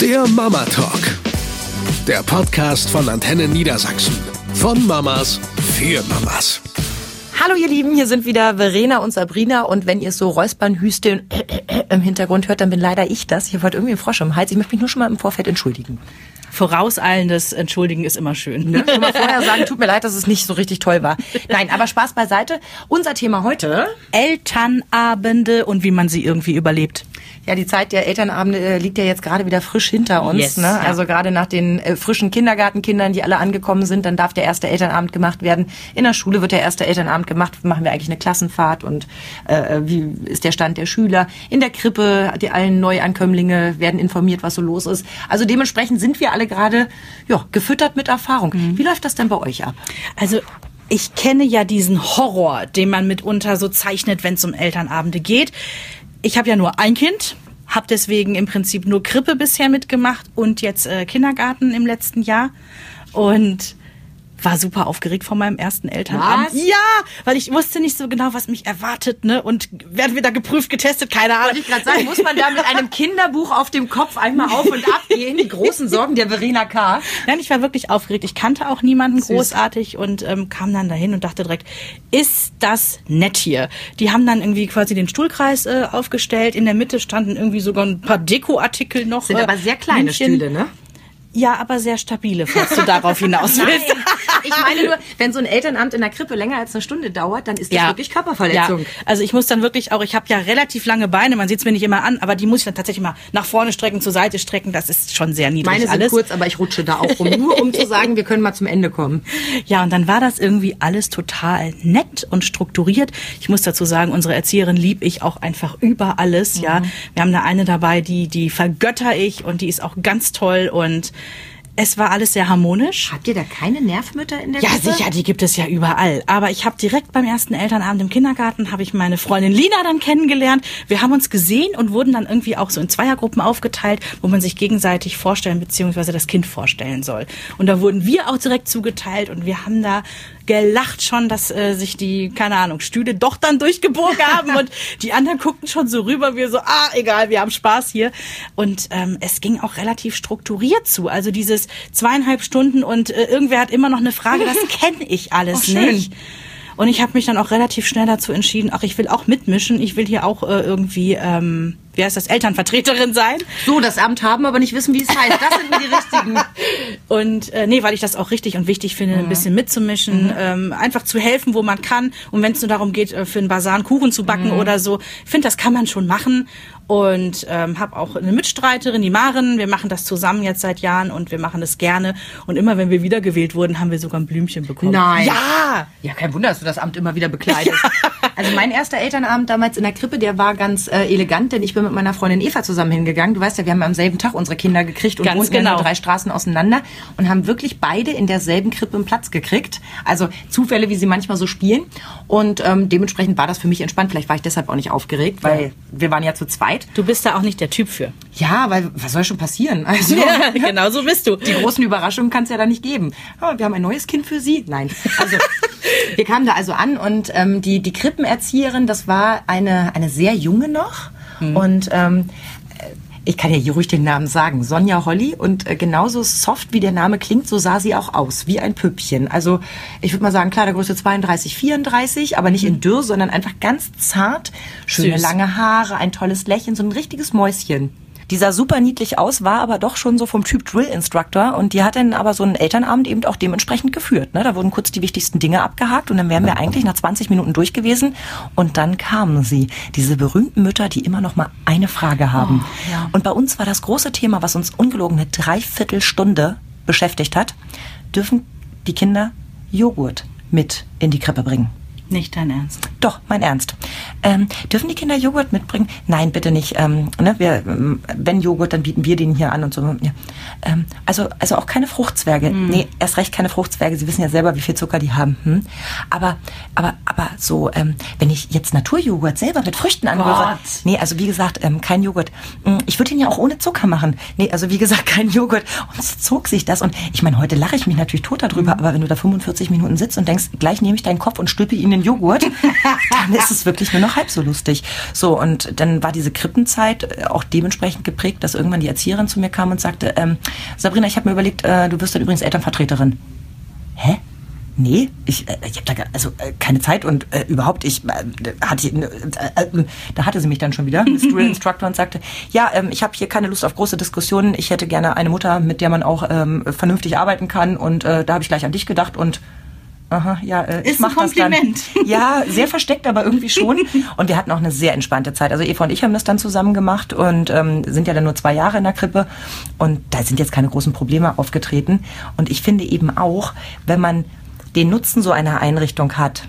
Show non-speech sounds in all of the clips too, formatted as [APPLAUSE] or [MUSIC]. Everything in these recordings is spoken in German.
Der Mama Talk. Der Podcast von Antenne Niedersachsen. Von Mamas für Mamas. Hallo ihr Lieben, hier sind wieder Verena und Sabrina und wenn ihr so Räuspern, Hüsteln [LAUGHS] im Hintergrund hört, dann bin leider ich das. Ich habe heute irgendwie einen Frosch im Hals. Ich möchte mich nur schon mal im Vorfeld entschuldigen. Vorauseilendes Entschuldigen ist immer schön. Ne? Schon mal vorher sagen, tut mir leid, dass es nicht so richtig toll war. Nein, aber Spaß beiseite. Unser Thema heute. Elternabende und wie man sie irgendwie überlebt. Ja, die Zeit der Elternabende äh, liegt ja jetzt gerade wieder frisch hinter uns. Yes, ne? ja. Also gerade nach den äh, frischen Kindergartenkindern, die alle angekommen sind, dann darf der erste Elternabend gemacht werden. In der Schule wird der erste Elternabend gemacht. Machen wir eigentlich eine Klassenfahrt und äh, wie ist der Stand der Schüler? In der Krippe, die allen Neuankömmlinge werden informiert, was so los ist. Also dementsprechend sind wir alle gerade ja, gefüttert mit Erfahrung. Wie läuft das denn bei euch ab? Also ich kenne ja diesen Horror, den man mitunter so zeichnet, wenn es um Elternabende geht. Ich habe ja nur ein Kind, habe deswegen im Prinzip nur Krippe bisher mitgemacht und jetzt äh, Kindergarten im letzten Jahr. Und war super aufgeregt vor meinem ersten Elternabend. Was? Ja, weil ich wusste nicht so genau, was mich erwartet, ne? Und werden wir da geprüft, getestet, keine Ahnung. Wollte ich gerade sagen, muss man da mit einem Kinderbuch auf dem Kopf einmal auf und ab gehen? Die großen Sorgen der Verena K. Nein, ich war wirklich aufgeregt. Ich kannte auch niemanden großartig und ähm, kam dann dahin und dachte direkt, ist das nett hier? Die haben dann irgendwie quasi den Stuhlkreis äh, aufgestellt. In der Mitte standen irgendwie sogar ein paar Dekoartikel noch. Sind äh, aber sehr kleine Hündchen. Stühle, ne? Ja, aber sehr stabile, falls du darauf hinaus [LAUGHS] willst. Ich meine nur, wenn so ein Elternamt in der Krippe länger als eine Stunde dauert, dann ist das wirklich Körperverletzung. Ja. Also ich muss dann wirklich auch, ich habe ja relativ lange Beine, man sieht es mir nicht immer an, aber die muss ich dann tatsächlich mal nach vorne strecken, zur Seite strecken. Das ist schon sehr niedrig Meine sind alles. kurz, aber ich rutsche da auch rum, nur um zu [LAUGHS] sagen, wir können mal zum Ende kommen. Ja, und dann war das irgendwie alles total nett und strukturiert. Ich muss dazu sagen, unsere Erzieherin lieb ich auch einfach über alles, ja. Wir haben da eine dabei, die, die vergötter ich und die ist auch ganz toll und es war alles sehr harmonisch. Habt ihr da keine Nervmütter in der Ja, Krippe? sicher, die gibt es ja überall. Aber ich habe direkt beim ersten Elternabend im Kindergarten habe ich meine Freundin Lina dann kennengelernt. Wir haben uns gesehen und wurden dann irgendwie auch so in Zweiergruppen aufgeteilt, wo man sich gegenseitig vorstellen bzw. das Kind vorstellen soll. Und da wurden wir auch direkt zugeteilt und wir haben da gelacht schon, dass äh, sich die, keine Ahnung, Stühle doch dann durchgebogen [LAUGHS] haben und die anderen guckten schon so rüber, wir so, ah, egal, wir haben Spaß hier. Und ähm, es ging auch relativ strukturiert zu. Also dieses zweieinhalb Stunden und äh, irgendwer hat immer noch eine Frage, das [LAUGHS] kenne ich alles Oh, nicht. Und ich habe mich dann auch relativ schnell dazu entschieden, ach, ich will auch mitmischen, ich will hier auch äh, irgendwie, ähm, wie heißt das, Elternvertreterin sein. So, das Amt haben, aber nicht wissen, wie es heißt. Das sind die richtigen. [LAUGHS] Und äh, nee, weil ich das auch richtig und wichtig finde, ein bisschen mitzumischen, ähm, einfach zu helfen, wo man kann. Und wenn es nur darum geht, äh, für einen Basar einen Kuchen zu backen oder so, ich finde, das kann man schon machen. Und ähm, habe auch eine Mitstreiterin, die Maren. Wir machen das zusammen jetzt seit Jahren und wir machen das gerne. Und immer, wenn wir wiedergewählt wurden, haben wir sogar ein Blümchen bekommen. Nein. Ja! Ja, kein Wunder, dass du das Amt immer wieder bekleidest. [LAUGHS] Also mein erster Elternabend damals in der Krippe, der war ganz äh, elegant, denn ich bin mit meiner Freundin Eva zusammen hingegangen. Du weißt ja, wir haben am selben Tag unsere Kinder gekriegt und Ganz wohnten ja genau. nur drei Straßen auseinander und haben wirklich beide in derselben Krippe einen Platz gekriegt. Also Zufälle, wie sie manchmal so spielen. Und ähm, dementsprechend war das für mich entspannt. Vielleicht war ich deshalb auch nicht aufgeregt, weil wir waren ja zu zweit. Du bist da auch nicht der Typ für. Ja, weil was soll schon passieren? Also Ja, [LAUGHS] genau so bist du. die großen Überraschungen kann es ja da nicht geben. Oh, wir haben ein neues Kind für Sie. Nein. Also [LAUGHS] wir kamen da also an und ähm, die, die Krippenerzieherin, das war eine, eine sehr junge noch. Und ähm, ich kann ja hier ruhig den Namen sagen, Sonja Holly. Und äh, genauso soft wie der Name klingt, so sah sie auch aus, wie ein Püppchen. Also ich würde mal sagen, klar, der Größe 32, 34, aber nicht in dürr, sondern einfach ganz zart. Schöne Süß. lange Haare, ein tolles Lächeln, so ein richtiges Mäuschen. Die sah super niedlich aus, war aber doch schon so vom Typ Drill Instructor und die hat dann aber so einen Elternabend eben auch dementsprechend geführt. Ne? Da wurden kurz die wichtigsten Dinge abgehakt und dann wären wir eigentlich nach 20 Minuten durch gewesen und dann kamen sie, diese berühmten Mütter, die immer noch mal eine Frage haben. Und bei uns war das große Thema, was uns ungelogen eine Dreiviertelstunde beschäftigt hat, dürfen die Kinder Joghurt mit in die Krippe bringen. Nicht dein Ernst. Doch, mein Ernst. Ähm, dürfen die Kinder Joghurt mitbringen? Nein, bitte nicht. Ähm, ne, wir, ähm, wenn Joghurt, dann bieten wir den hier an und so. Ja. ähm, also, also auch keine Fruchtzwerge. Mhm. Nee, erst recht keine Fruchtzwerge. Sie wissen ja selber, wie viel Zucker die haben. Hm? Aber, aber, aber so, ähm, wenn ich jetzt Naturjoghurt selber mit Früchten anrühre. Gott. Nee, also wie gesagt, ähm, kein Joghurt. Hm, Ich würde ihn ja auch ohne Zucker machen. Nee, also wie gesagt, [LAUGHS] kein Joghurt. Und so zog sich das. Und ich meine, heute lache ich mich natürlich tot darüber, Mhm. aber wenn du da 45 Minuten sitzt und denkst, gleich nehme ich deinen Kopf und stülpe ihn in den Joghurt, [LAUGHS] dann ist es wirklich nur noch halb so lustig. So, und dann war diese Krippenzeit äh, auch dementsprechend geprägt, dass irgendwann die Erzieherin zu mir kam und sagte, ähm, Sabrina, ich habe mir überlegt, äh, du wirst dann übrigens Elternvertreterin. Hä? Nee, ich, äh, ich habe da also äh, keine Zeit und äh, überhaupt ich äh, hatte äh, da hatte sie mich dann schon wieder, Miss Drill [LAUGHS] Instructor und sagte, ja, ähm, ich habe hier keine Lust auf große Diskussionen. Ich hätte gerne eine Mutter, mit der man auch ähm, vernünftig arbeiten kann und da habe ich gleich an dich gedacht und Aha, ja, äh, ich Ist ein mach das dann. Kompliment. [LAUGHS] Ja, sehr versteckt, aber irgendwie schon. Und wir hatten auch eine sehr entspannte Zeit. Also Eva und ich haben das dann zusammen gemacht und ähm, sind ja dann nur zwei Jahre in der Krippe. Und da sind jetzt keine großen Probleme aufgetreten. Und ich finde eben auch, wenn man den Nutzen so einer Einrichtung hat,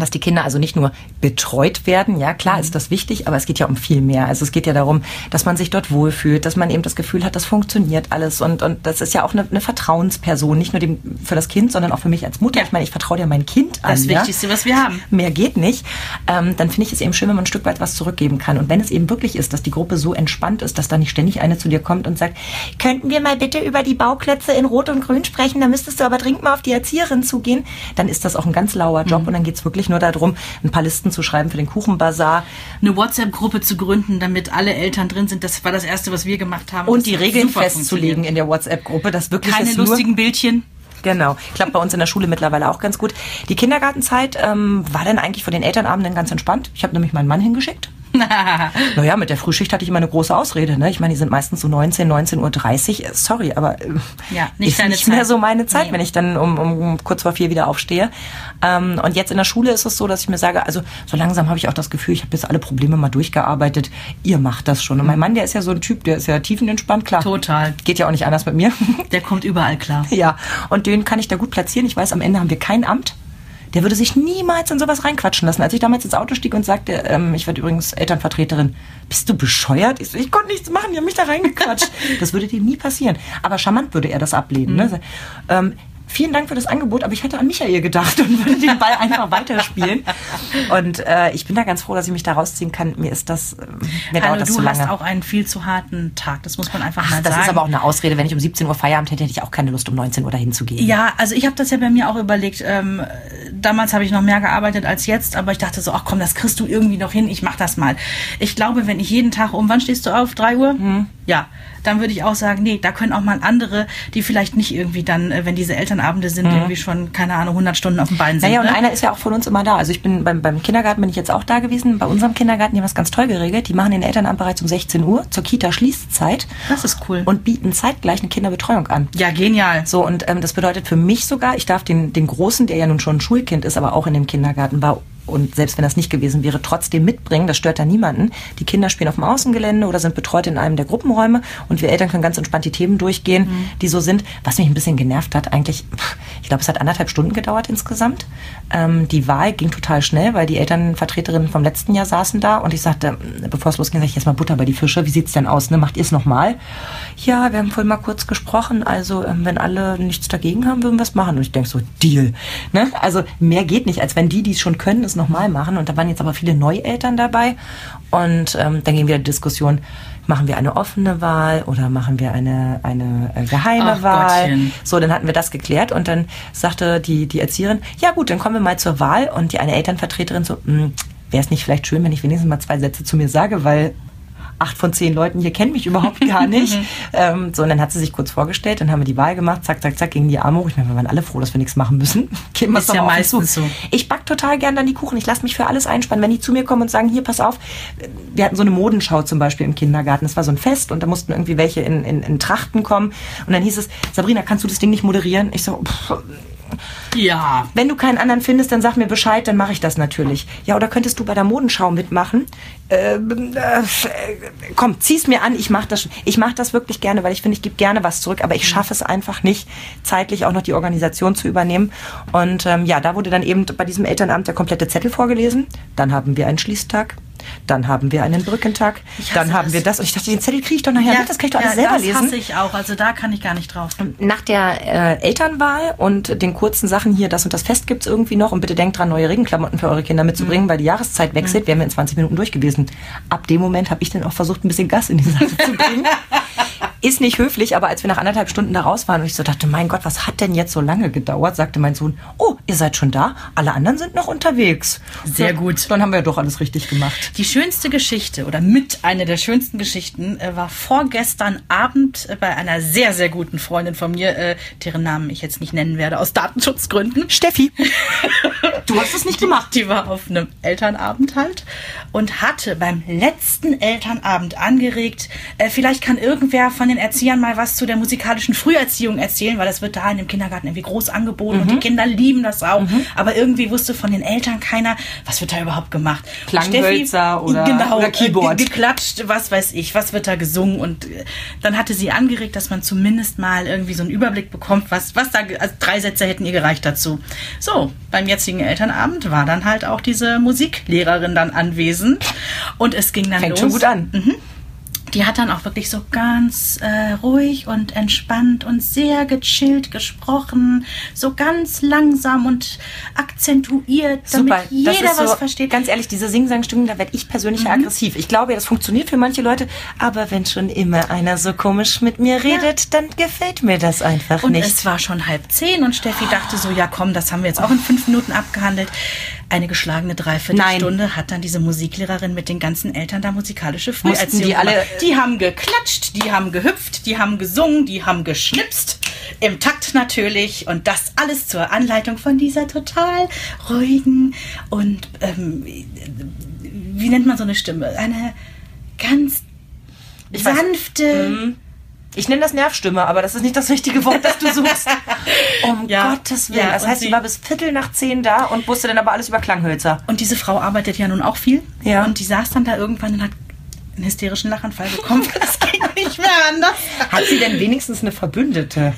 dass die Kinder also nicht nur betreut werden, ja klar ist das wichtig, aber es geht ja um viel mehr. Also es geht ja darum, dass man sich dort wohlfühlt, dass man eben das Gefühl hat, das funktioniert alles und, und das ist ja auch eine, eine Vertrauensperson, nicht nur dem, für das Kind, sondern auch für mich als Mutter. Ja. Ich meine, ich vertraue dir mein Kind an. Das ja? Wichtigste, was wir haben. Mehr geht nicht. Ähm, dann finde ich es eben schön, wenn man ein Stück weit was zurückgeben kann. Und wenn es eben wirklich ist, dass die Gruppe so entspannt ist, dass da nicht ständig eine zu dir kommt und sagt, könnten wir mal bitte über die Bauklötze in Rot und Grün sprechen, dann müsstest du aber dringend mal auf die Erzieherin zugehen, dann ist das auch ein ganz lauer Job und dann geht es wirklich nur darum, ein paar Listen zu schreiben für den Kuchenbazar Eine WhatsApp-Gruppe zu gründen, damit alle Eltern drin sind, das war das Erste, was wir gemacht haben. und Das die Regeln festzulegen in der WhatsApp-Gruppe, das wirklich Keine lustigen Bildchen. Genau. Klappt bei uns in der Schule mittlerweile auch ganz gut. Die Kindergartenzeit ähm, war dann eigentlich vor den Elternabenden ganz entspannt. Ich habe nämlich meinen Mann hingeschickt. [LAUGHS] naja, mit der Frühschicht hatte ich immer eine große Ausrede. Ne? Ich meine, die sind meistens so 19, 19.30 Uhr. Sorry, aber äh, Ja, nicht ist nicht mehr Zeit. so meine Zeit, Nee. wenn ich dann um, um kurz vor vier wieder aufstehe. Ähm, und jetzt in der Schule ist es so, dass ich mir sage, also so langsam habe ich auch das Gefühl, ich habe jetzt alle Probleme mal durchgearbeitet. Ihr macht das schon. Und mein Mann, der ist ja so ein Typ, der ist ja tiefenentspannt, klar. Total. Geht ja auch nicht anders mit mir. Der kommt überall klar. [LAUGHS] Ja, und den kann ich da gut platzieren. Ich weiß, am Ende haben wir kein Amt. Der würde sich niemals in sowas reinquatschen lassen. Als ich damals ins Auto stieg und sagte, ähm, ich werde übrigens Elternvertreterin, bist du bescheuert? Ich, so, ich konnte nichts machen, die haben mich da reingequatscht. [LAUGHS] das würde dem nie passieren. Aber charmant würde er das ablehnen. Ne? Ähm, vielen Dank für das Angebot, aber ich hätte an Michael gedacht und würde den Ball einfach weiterspielen. Und äh, ich bin da ganz froh, dass ich mich da rausziehen kann. Mir ist das, äh, mir dauert Hallo, das du zu lange. hast auch einen viel zu harten Tag. Das muss man einfach Ach, mal das sagen. ist aber auch eine Ausrede. Wenn ich um 17 Uhr Feierabend hätte, hätte ich auch keine Lust, um 19 Uhr dahin zu gehen. Ja, also ich habe das ja bei mir auch überlegt. Ähm, damals habe ich noch mehr gearbeitet als jetzt, aber ich dachte so, ach komm, das kriegst du irgendwie noch hin, ich mach das mal. Ich glaube, wenn ich jeden Tag um, wann stehst du auf? Drei Uhr? Mhm. Ja, dann würde ich auch sagen, nee, da können auch mal andere, die vielleicht nicht irgendwie dann, äh, wenn diese Elternabende sind, irgendwie schon, keine Ahnung, 100 Stunden auf dem Bein sind. Mhm. Naja, und ne? einer ist ja auch von uns immer da. Also ich bin beim, beim Kindergarten bin ich jetzt auch da gewesen. Bei unserem Kindergarten, die haben das ganz toll geregelt. Die machen den Elternamt bereits um 16 Uhr zur Kita-Schließzeit. Das ist cool. Und bieten zeitgleich eine Kinderbetreuung an. ja, genial. So, und ähm, das bedeutet für mich sogar, ich darf den, den Großen, der ja nun schon ein Schulkind ist, aber auch in dem Kindergarten war, und selbst wenn das nicht gewesen wäre, trotzdem mitbringen. Das stört da niemanden. Die Kinder spielen auf dem Außengelände oder sind betreut in einem der Gruppenräume und wir Eltern können ganz entspannt die Themen durchgehen, die so sind. Was mich ein bisschen genervt hat, eigentlich, ich glaube, es hat anderthalb Stunden gedauert insgesamt. Ähm, die Wahl ging total schnell, weil die Elternvertreterinnen vom letzten Jahr saßen da und ich sagte, bevor es losging, sag ich jetzt mal Butter bei die Fische. Wie sieht's denn aus? Ne? Macht ihr es nochmal? Ja, wir haben vorhin mal kurz gesprochen. Also, ähm, wenn alle nichts dagegen haben, würden wir es machen. Und ich denke so, Deal. Ne? Also, mehr geht nicht, als wenn die, die es schon können, es nochmal machen. Und da waren jetzt aber viele Neueltern dabei. Und ähm, dann ging wieder die Diskussion, machen wir eine offene Wahl oder machen wir eine, eine äh, geheime Ach, Wahl? Gottchen. So, dann hatten wir das geklärt und dann sagte die, die Erzieherin, ja gut, dann kommen wir mal zur Wahl. Und die eine Elternvertreterin so, wäre es nicht vielleicht schön, wenn ich wenigstens mal zwei Sätze zu mir sage, weil acht von zehn Leuten hier kennen mich überhaupt gar nicht. [LAUGHS] ähm, so, und dann hat sie sich kurz vorgestellt, dann haben wir die Wahl gemacht, zack, zack, zack, gegen die Arme hoch. Ich meine, wir waren alle froh, dass wir nichts machen müssen. [LAUGHS] Wir's Ist ja meistens zu. so. Ich back total gern dann die Kuchen. Ich lasse mich für alles einspannen. Wenn die zu mir kommen und sagen, hier, pass auf, wir hatten so eine Modenschau zum Beispiel im Kindergarten. Es war so ein Fest und da mussten irgendwie welche in, in, in Trachten kommen. Und dann hieß es, Sabrina, kannst du das Ding nicht moderieren? Ich so, pff, Ja. wenn du keinen anderen findest, dann sag mir Bescheid, dann mache ich das natürlich. Ja, oder könntest du bei der Modenschau mitmachen? Ähm, äh, komm, zieh's mir an, ich mache das. schon. Ich mache das wirklich gerne, weil ich finde, ich gebe gerne was zurück, aber ich schaffe es einfach nicht, zeitlich auch noch die Organisation zu übernehmen. Und ähm, ja, da wurde dann eben bei diesem Elternamt der komplette Zettel vorgelesen. Dann haben wir einen Schließtag. Dann haben wir einen Brückentag. Dann haben das. wir das. Und ich dachte, den Zettel kriege ich doch nachher mit. Das kann ich doch alles selber das lesen. hasse ich auch. Also da kann ich gar nicht drauf. Nach der äh, Elternwahl und den kurzen Sachen hier, das und das Fest gibt's irgendwie noch und bitte denkt dran, neue Regenklamotten für eure Kinder mitzubringen, Mhm. weil die Jahreszeit wechselt, wären wir in 20 Minuten durch gewesen. Ab dem Moment habe ich dann auch versucht, ein bisschen Gas in die Sache zu bringen. [LAUGHS] Ist nicht höflich, aber als wir nach anderthalb Stunden da raus waren und ich so dachte, mein Gott, was hat denn jetzt so lange gedauert, sagte mein Sohn, oh, ihr seid schon da, alle anderen sind noch unterwegs. Sehr So, gut. Dann haben wir ja doch alles richtig gemacht. Die schönste Geschichte oder mit einer der schönsten Geschichten äh, war vorgestern Abend äh, bei einer sehr, sehr guten Freundin von mir, äh, deren Namen ich jetzt nicht nennen werde, aus Datenschutzgründen. Steffi, [LAUGHS] du hast es nicht gemacht. Die war auf einem Elternabend halt und hatte beim letzten Elternabend angeregt, äh, vielleicht kann irgendwer von den Erziehern mal was zu der musikalischen Früherziehung erzählen, weil das wird da in dem Kindergarten irgendwie groß angeboten Mhm. und die Kinder lieben das auch. Aber irgendwie wusste von den Eltern keiner, was wird da überhaupt gemacht. Und Oder- genau, oder Keyboard. Äh, ge- geklatscht, was weiß ich, was wird da gesungen und äh, dann hatte sie angeregt, dass man zumindest mal irgendwie so einen Überblick bekommt, was, was da, also drei Sätze hätten ihr gereicht dazu. So, beim jetzigen Elternabend war dann halt auch diese Musiklehrerin dann anwesend und es ging dann Fängt los. schon gut an. Die hat dann auch wirklich so ganz äh, ruhig und entspannt und sehr gechillt gesprochen, so ganz langsam und akzentuiert, damit Super, jeder ist was so, versteht. Ganz ehrlich, diese Sing-Sang-Stimmung, da werde ich persönlich ja aggressiv. Ich glaube, das funktioniert für manche Leute, aber wenn schon immer einer so komisch mit mir redet, dann gefällt mir das einfach Und nicht. es war schon halb zehn und Steffi dachte so, ja komm, das haben wir jetzt auch in fünf Minuten abgehandelt. Eine geschlagene Dreiviertelstunde hat dann diese Musiklehrerin mit den ganzen Eltern da musikalische Früherziehung die alle-. Die haben geklatscht, die haben gehüpft, die haben gesungen, die haben geschnipst. Im Takt natürlich. Und das alles zur Anleitung von dieser total ruhigen und, ähm, wie nennt man so eine Stimme? Eine ganz Ich weiß. Ich nenne das Nervstimme, aber das ist nicht das richtige Wort, das du [LAUGHS] suchst. Um Ja, Gottes Willen. ja, das heißt, sie sie- war bis Viertel nach zehn da und wusste dann aber alles über Klanghölzer. Und diese Frau arbeitet ja nun auch viel. Ja. Und die saß dann da irgendwann und hat einen hysterischen Lachanfall bekommen. [LAUGHS] Das ging nicht mehr anders. Hat sie denn wenigstens eine Verbündete?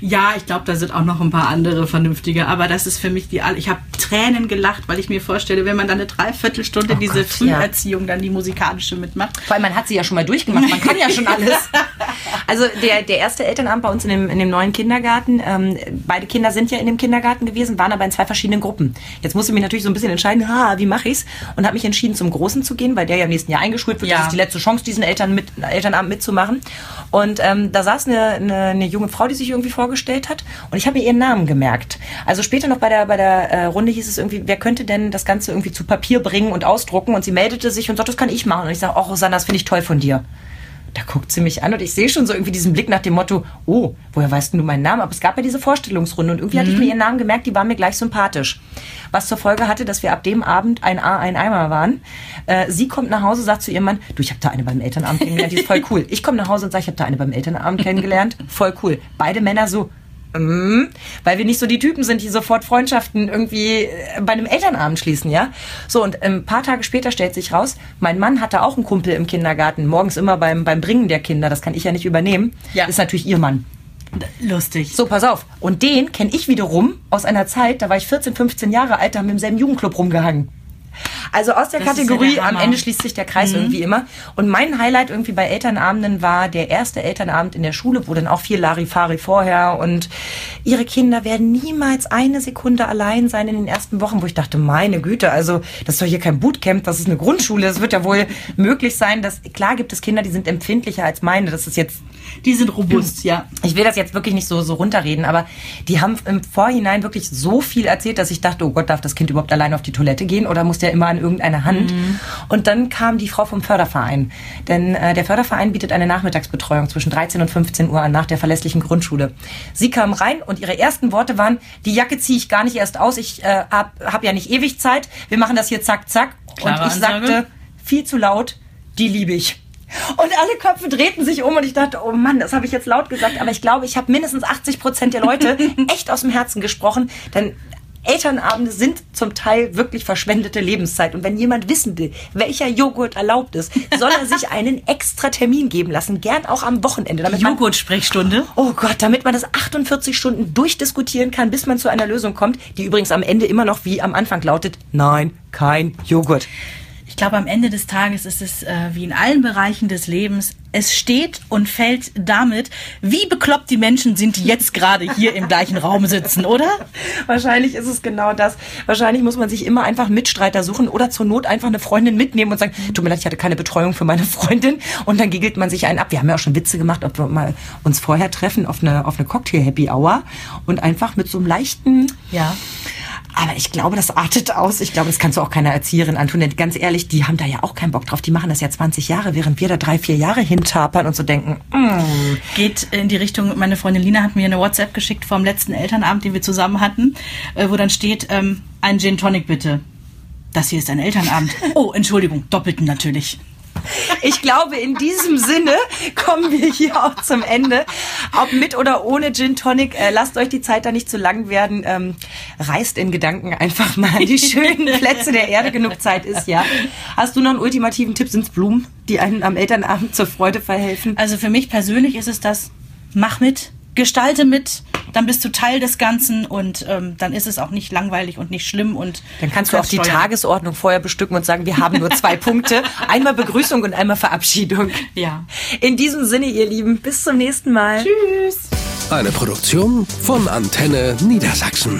Ja, ich glaube, da sind auch noch ein paar andere vernünftige. Aber das ist für mich die alle. Ich habe Tränen gelacht, weil ich mir vorstelle, wenn man dann eine Dreiviertelstunde Oh diese Gott, Früherziehung, dann die musikalische mitmacht. Vor allem, man hat sie ja schon mal durchgemacht. Man kann ja schon [LAUGHS] alles. Also der, der erste Elternabend bei uns in dem, in dem neuen Kindergarten, ähm, beide Kinder sind ja in dem Kindergarten gewesen, waren aber in zwei verschiedenen Gruppen. Jetzt musste ich mich natürlich so ein bisschen entscheiden, ah, wie mache ich's? Und habe mich entschieden, zum Großen zu gehen, weil der ja im nächsten Jahr eingeschult wird. Ja. Die letzte Chance, diesen Eltern mit, Elternabend mitzumachen. Und ähm, da saß eine, eine, eine junge Frau, die sich irgendwie vorgestellt hat. Und ich habe mir ihren Namen gemerkt. Also später noch bei der, bei der äh, Runde hieß es irgendwie, wer könnte denn das Ganze irgendwie zu Papier bringen und ausdrucken? Und sie meldete sich und sagte, das kann ich machen. Und ich sage, oh, Rosanna, das finde ich toll von dir. Da guckt sie mich an und ich sehe schon so irgendwie diesen Blick nach dem Motto, oh, woher weißt du meinen Namen? Aber es gab ja diese Vorstellungsrunde und irgendwie hatte ich mir ihren Namen gemerkt, die war mir gleich sympathisch. Was zur Folge hatte, dass wir ab dem Abend ein A, ein Eimer waren. Äh, sie kommt nach Hause, sagt zu ihrem Mann, du, ich habe da eine beim Elternabend kennengelernt, die ist voll cool. Ich komme nach Hause und sage, ich habe da eine beim Elternabend kennengelernt, voll cool. Beide Männer so, Mm, weil wir nicht so die Typen sind, die sofort Freundschaften irgendwie äh, bei einem Elternabend schließen, ja. So, und ein paar Tage später stellt sich raus, mein Mann hatte auch einen Kumpel im Kindergarten, morgens immer beim, beim Bringen der Kinder, das kann ich ja nicht übernehmen, Ja. ist natürlich ihr Mann. Lustig. So, pass auf. Und den kenne ich wiederum aus einer Zeit, da war ich 14, 15 Jahre alt, da haben wir im selben Jugendclub rumgehangen. Also aus der Das ist ja Kategorie, der am. Ende schließt sich der Kreis irgendwie immer. Und mein Highlight irgendwie bei Elternabenden war der erste Elternabend in der Schule, wo dann auch viel Larifari vorher und ihre Kinder werden niemals eine Sekunde allein sein in den ersten Wochen, wo ich dachte, meine Güte, also das ist doch hier kein Bootcamp, das ist eine Grundschule, es wird ja wohl möglich sein, dass, klar gibt es Kinder, die sind empfindlicher als meine, das ist jetzt Die sind robust, ja. ich will das jetzt wirklich nicht so, so runterreden, aber die haben im Vorhinein wirklich so viel erzählt, dass ich dachte, oh Gott, darf das Kind überhaupt allein auf die Toilette gehen oder muss der immer an irgendeine Hand? Und dann kam die Frau vom Förderverein. Denn äh, der Förderverein bietet eine Nachmittagsbetreuung zwischen 13 und 15 Uhr an nach der verlässlichen Grundschule. Sie kam rein und ihre ersten Worte waren, die Jacke ziehe ich gar nicht erst aus, ich äh, hab, hab ja nicht ewig Zeit, wir machen das hier zack, zack. Klare und ich Ansage. sagte, viel zu laut, die liebe ich. Und alle Köpfe drehten sich um und ich dachte, oh Mann, das habe ich jetzt laut gesagt. Aber ich glaube, ich habe mindestens 80 Prozent der Leute [LAUGHS] echt aus dem Herzen gesprochen. Denn Elternabende sind zum Teil wirklich verschwendete Lebenszeit. Und wenn jemand wissen will, welcher Joghurt erlaubt ist, soll er sich einen extra Termin geben lassen. Gern auch am Wochenende. Damit Joghurt-Sprechstunde. Oh Gott, damit man das 48 Stunden durchdiskutieren kann, bis man zu einer Lösung kommt, die übrigens am Ende immer noch wie am Anfang lautet, nein, kein Joghurt. Ich glaube, am Ende des Tages ist es äh, wie in allen Bereichen des Lebens, es steht und fällt damit, wie bekloppt die Menschen sind, die jetzt gerade hier im gleichen Raum sitzen, oder? Wahrscheinlich ist es genau das. Wahrscheinlich muss man sich immer einfach Mitstreiter suchen oder zur Not einfach eine Freundin mitnehmen und sagen, tut mir leid, ich hatte keine Betreuung für meine Freundin. Und dann giggelt man sich einen ab. Wir haben ja auch schon Witze gemacht, ob wir mal uns vorher treffen auf eine, auf eine Cocktail-Happy-Hour und einfach mit so einem leichten, Ja. Aber ich glaube, das artet aus. Ich glaube, das kannst du auch keiner Erzieherin antun. Denn ganz ehrlich, die haben da ja auch keinen Bock drauf. Die machen das ja 20 Jahre, während wir da drei, vier Jahre hintapern und so denken, mm, Geht in die Richtung, meine Freundin Lina hat mir eine WhatsApp geschickt vom letzten Elternabend, den wir zusammen hatten, äh, wo dann steht, ähm, ein Gin Tonic bitte. Das hier ist ein Elternabend. [LAUGHS] Oh, Entschuldigung, doppelten natürlich. Ich glaube, in diesem Sinne kommen wir hier auch zum Ende. Ob mit oder ohne Gin Tonic, äh, lasst euch die Zeit da nicht zu lang werden. Ähm, reist in Gedanken einfach mal an die schönen [LAUGHS] Plätze der Erde. Genug Zeit ist ja. Hast du noch einen ultimativen Tipp? Sind's Blumen, die einen am Elternabend zur Freude verhelfen? Also für mich persönlich ist es das, mach mit, gestalte mit, dann bist du Teil des Ganzen und ähm, dann ist es auch nicht langweilig und nicht schlimm und Dann kannst du auch die steuern. Tagesordnung vorher bestücken und sagen, wir haben nur zwei [LAUGHS] Punkte. Einmal Begrüßung und einmal Verabschiedung. Ja. In diesem Sinne, ihr Lieben, bis zum nächsten Mal. Tschüss. Eine Produktion von Antenne Niedersachsen.